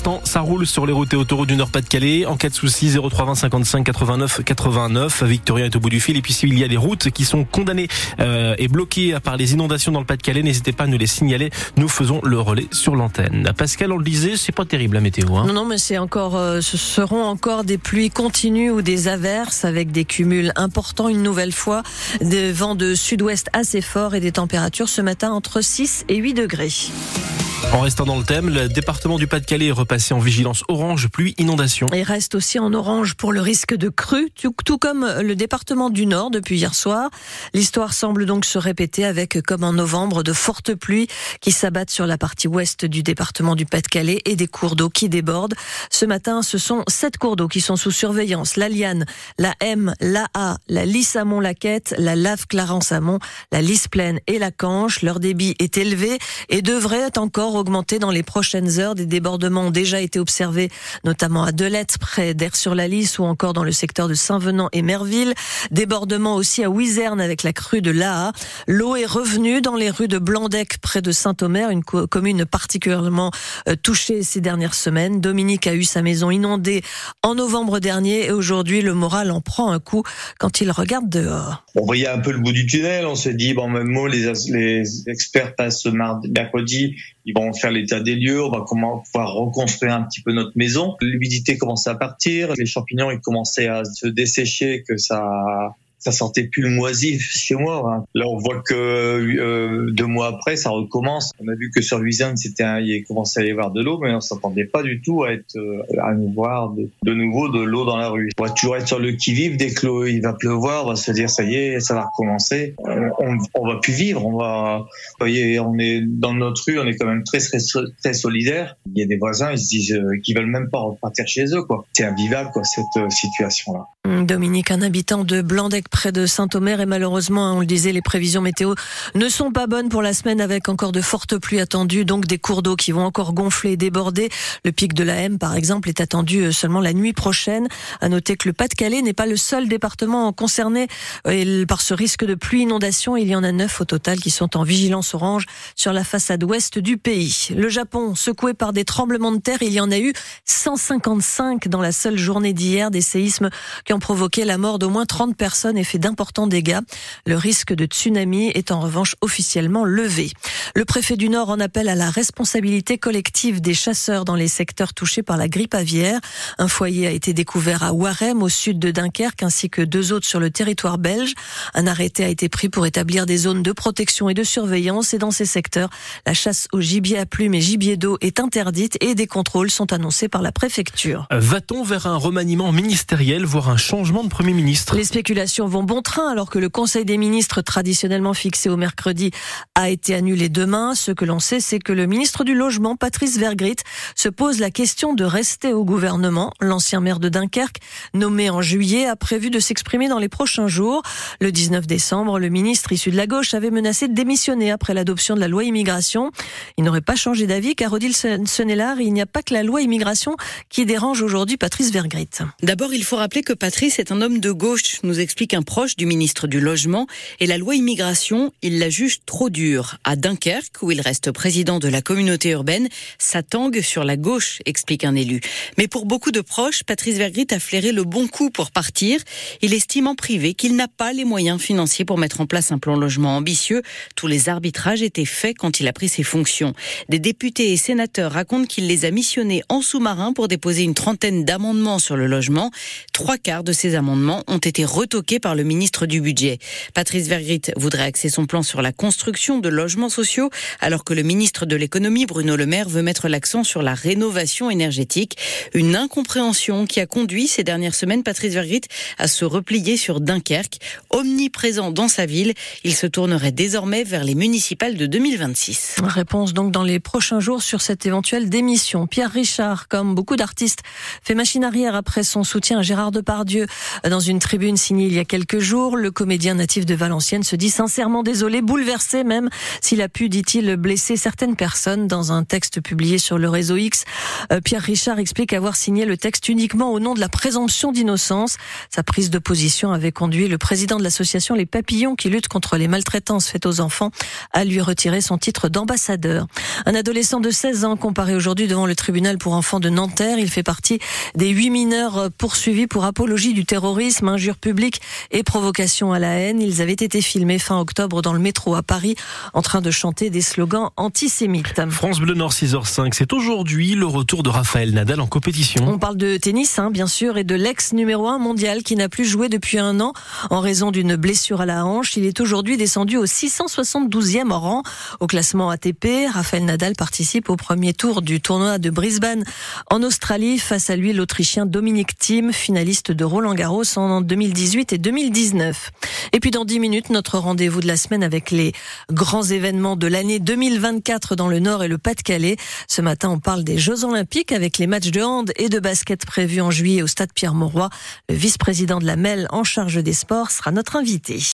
L'instant, ça roule sur les routes et autoroutes du Nord-Pas-de-Calais. En cas de soucis, 0320 55 89 89. Victoria est au bout du fil. Et puis s'il y a des routes qui sont condamnées euh, et bloquées par les inondations dans le Pas-de-Calais, n'hésitez pas à nous les signaler. Nous faisons le relais sur l'antenne. Pascal, on le disait, c'est pas terrible la météo. Hein non, non, mais c'est encore, euh, ce seront encore des pluies continues ou des averses avec des cumuls importants une nouvelle fois, des vents de sud-ouest assez forts et des températures ce matin entre 6 et 8 degrés. En restant dans le thème, le département du Pas-de-Calais est repassé en vigilance orange pluie inondation. Il reste aussi en orange pour le risque de crue, tout, comme le département du Nord depuis hier soir. L'histoire semble donc se répéter avec, comme en novembre, de fortes pluies qui s'abattent sur la partie ouest du département du Pas-de-Calais et des cours d'eau qui débordent. Ce matin, ce sont sept cours d'eau qui sont sous surveillance. La Liane, la M, la A, la Lys Amont Laquette, la Lave Clarence Amont, la Lys Plaine et la Canche. Leur débit est élevé et devrait encore augmenter dans les prochaines heures. Des débordements ont déjà été observés, notamment à Delette, près d'Air-sur-la-Lys ou encore dans le secteur de Saint-Venant et Merville. Débordements aussi à Wizerne avec la crue de l'Aa. L'eau est revenue dans les rues de Blandec, près de Saint-Omer, une commune particulièrement euh, touchée ces dernières semaines. Dominique a eu sa maison inondée en novembre dernier et aujourd'hui, le moral en prend un coup quand il regarde dehors. On voyait un peu le bout du tunnel. On s'est dit, bon, même mot, les, experts passent mardi, mercredi, faire l'état des lieux, on va comment pouvoir reconstruire un petit peu notre maison. L'humidité commençait à partir, les champignons ils commençaient à se dessécher, que ça ça sentait plus le moisif chez moi. Hein. Là, on voit que euh, deux mois après, ça recommence. On a vu que sur Louisiane, c'était il commençait à y avoir de l'eau, mais on s'attendait pas du tout à être euh, à nous voir de, nouveau de l'eau dans la rue. On va toujours être sur le qui vive dès que il va pleuvoir, on va se dire ça y est, ça va recommencer. On, on va plus vivre. On va, vous voyez, on est dans notre rue, on est quand même très très, très solidaire. Il y a des voisins, ils se disent euh, qu'ils veulent même pas repartir chez eux. C'est invivable, quoi, cette euh, situation-là. Dominique, un habitant de Blandec près de Saint-Omer et malheureusement, on le disait, les prévisions météo ne sont pas bonnes pour la semaine avec encore de fortes pluies attendues, donc des cours d'eau qui vont encore gonfler déborder. Le pic de la M, par exemple, est attendu euh, seulement la nuit prochaine. À noter que le Pas-de-Calais n'est pas le seul département concerné par ce risque de pluie inondation. Il y en a neuf au total qui sont en vigilance orange sur la façade ouest du pays. Le Japon, secoué par des tremblements de terre, il y en a eu 155 dans la seule journée d'hier, des séismes qui ont provoqué la mort d'au moins 30 personnes et fait d'importants dégâts. Le risque de tsunami est en revanche officiellement levé. Le préfet du Nord en appelle à la responsabilité collective des chasseurs dans les secteurs touchés par la grippe aviaire. Un foyer a été découvert à Warem, au sud de Dunkerque, ainsi que deux autres sur le territoire belge. Un arrêté a été pris pour établir des zones de protection et de surveillance et dans ces secteurs, la chasse au gibier à plumes et gibier d'eau est interdite et des contrôles sont annoncés par la préfecture. Va-t-on vers un remaniement ministériel, voire un changement de Premier ministre? Les spéculations vont bon train alors que le Conseil des ministres traditionnellement fixé au mercredi a été annulé demain. Ce que l'on sait, c'est que le ministre du Logement, Patrice Vergrit, se pose la question de rester au gouvernement. L'ancien maire de Dunkerque, nommé en juillet, a prévu de s'exprimer dans les prochains jours. Le 19 décembre, le ministre issu de la gauche avait menacé de démissionner après l'adoption de la loi immigration. Il n'aurait pas changé d'avis car Odile Senelard, il n'y a pas que la loi immigration qui dérange aujourd'hui Patrice Vergrit. D'abord, il faut rappeler que Patrice est un homme de gauche, nous explique un proche du ministre du Logement. Et la loi immigration, il la juge trop dure. À Dunkerque, où il reste président de la communauté urbaine, ça tangue sur la gauche, explique un élu. Mais pour beaucoup de proches, Patrice Vergrit a flairé le bon coup pour partir. Il estime en privé qu'il n'a pas les moyens financiers pour mettre en place un plan logement ambitieux. Tous les arbitrages étaient faits quand il a pris ses fonctions. Des députés et sénateurs racontent qu'il les a missionnés en sous-marin pour déposer une trentaine d'amendements sur le logement. Trois quarts de ces amendements ont été retoqués par par le ministre du Budget. Patrice Vergrit voudrait axer son plan sur la construction de logements sociaux, alors que le ministre de l'économie, Bruno Le Maire, veut mettre l'accent sur la rénovation énergétique. Une incompréhension qui a conduit ces dernières semaines Patrice Vergrit à se replier sur Dunkerque. Omniprésent dans sa ville, il se tournerait désormais vers les municipales de 2026. Réponse donc dans les prochains jours sur cette éventuelle démission. Pierre Richard, comme beaucoup d'artistes, fait machine arrière après son soutien à Gérard Depardieu. Dans une tribune signée il y a quelques jours, le comédien natif de Valenciennes se dit sincèrement désolé, bouleversé même, s'il a pu, dit-il, blesser certaines personnes dans un texte publié sur le réseau X. Euh, Pierre Richard explique avoir signé le texte uniquement au nom de la présomption d'innocence. Sa prise de position avait conduit le président de l'association Les Papillons qui lutte contre les maltraitances faites aux enfants à lui retirer son titre d'ambassadeur. Un adolescent de 16 ans comparé aujourd'hui devant le tribunal pour enfants de Nanterre. Il fait partie des huit mineurs poursuivis pour apologie du terrorisme, injure publique et provocation à la haine. Ils avaient été filmés fin octobre dans le métro à Paris en train de chanter des slogans antisémites. France Bleu Nord 6h05, c'est aujourd'hui le retour de Raphaël Nadal en compétition. On parle de tennis, hein, bien sûr, et de l'ex numéro 1 mondial qui n'a plus joué depuis un an en raison d'une blessure à la hanche. Il est aujourd'hui descendu au 672e rang au classement ATP. Raphaël Nadal participe au premier tour du tournoi de Brisbane en Australie. Face à lui, l'Autrichien Dominique Thiem, finaliste de Roland Garros en 2018 et 2019. Et puis dans 10 minutes, notre rendez-vous de la semaine avec les grands événements de l'année 2024 dans le Nord et le Pas-de-Calais. Ce matin, on parle des Jeux Olympiques avec les matchs de hand et de basket prévus en juillet au stade Pierre-Mauroy. Le vice-président de la MEL en charge des sports sera notre invité.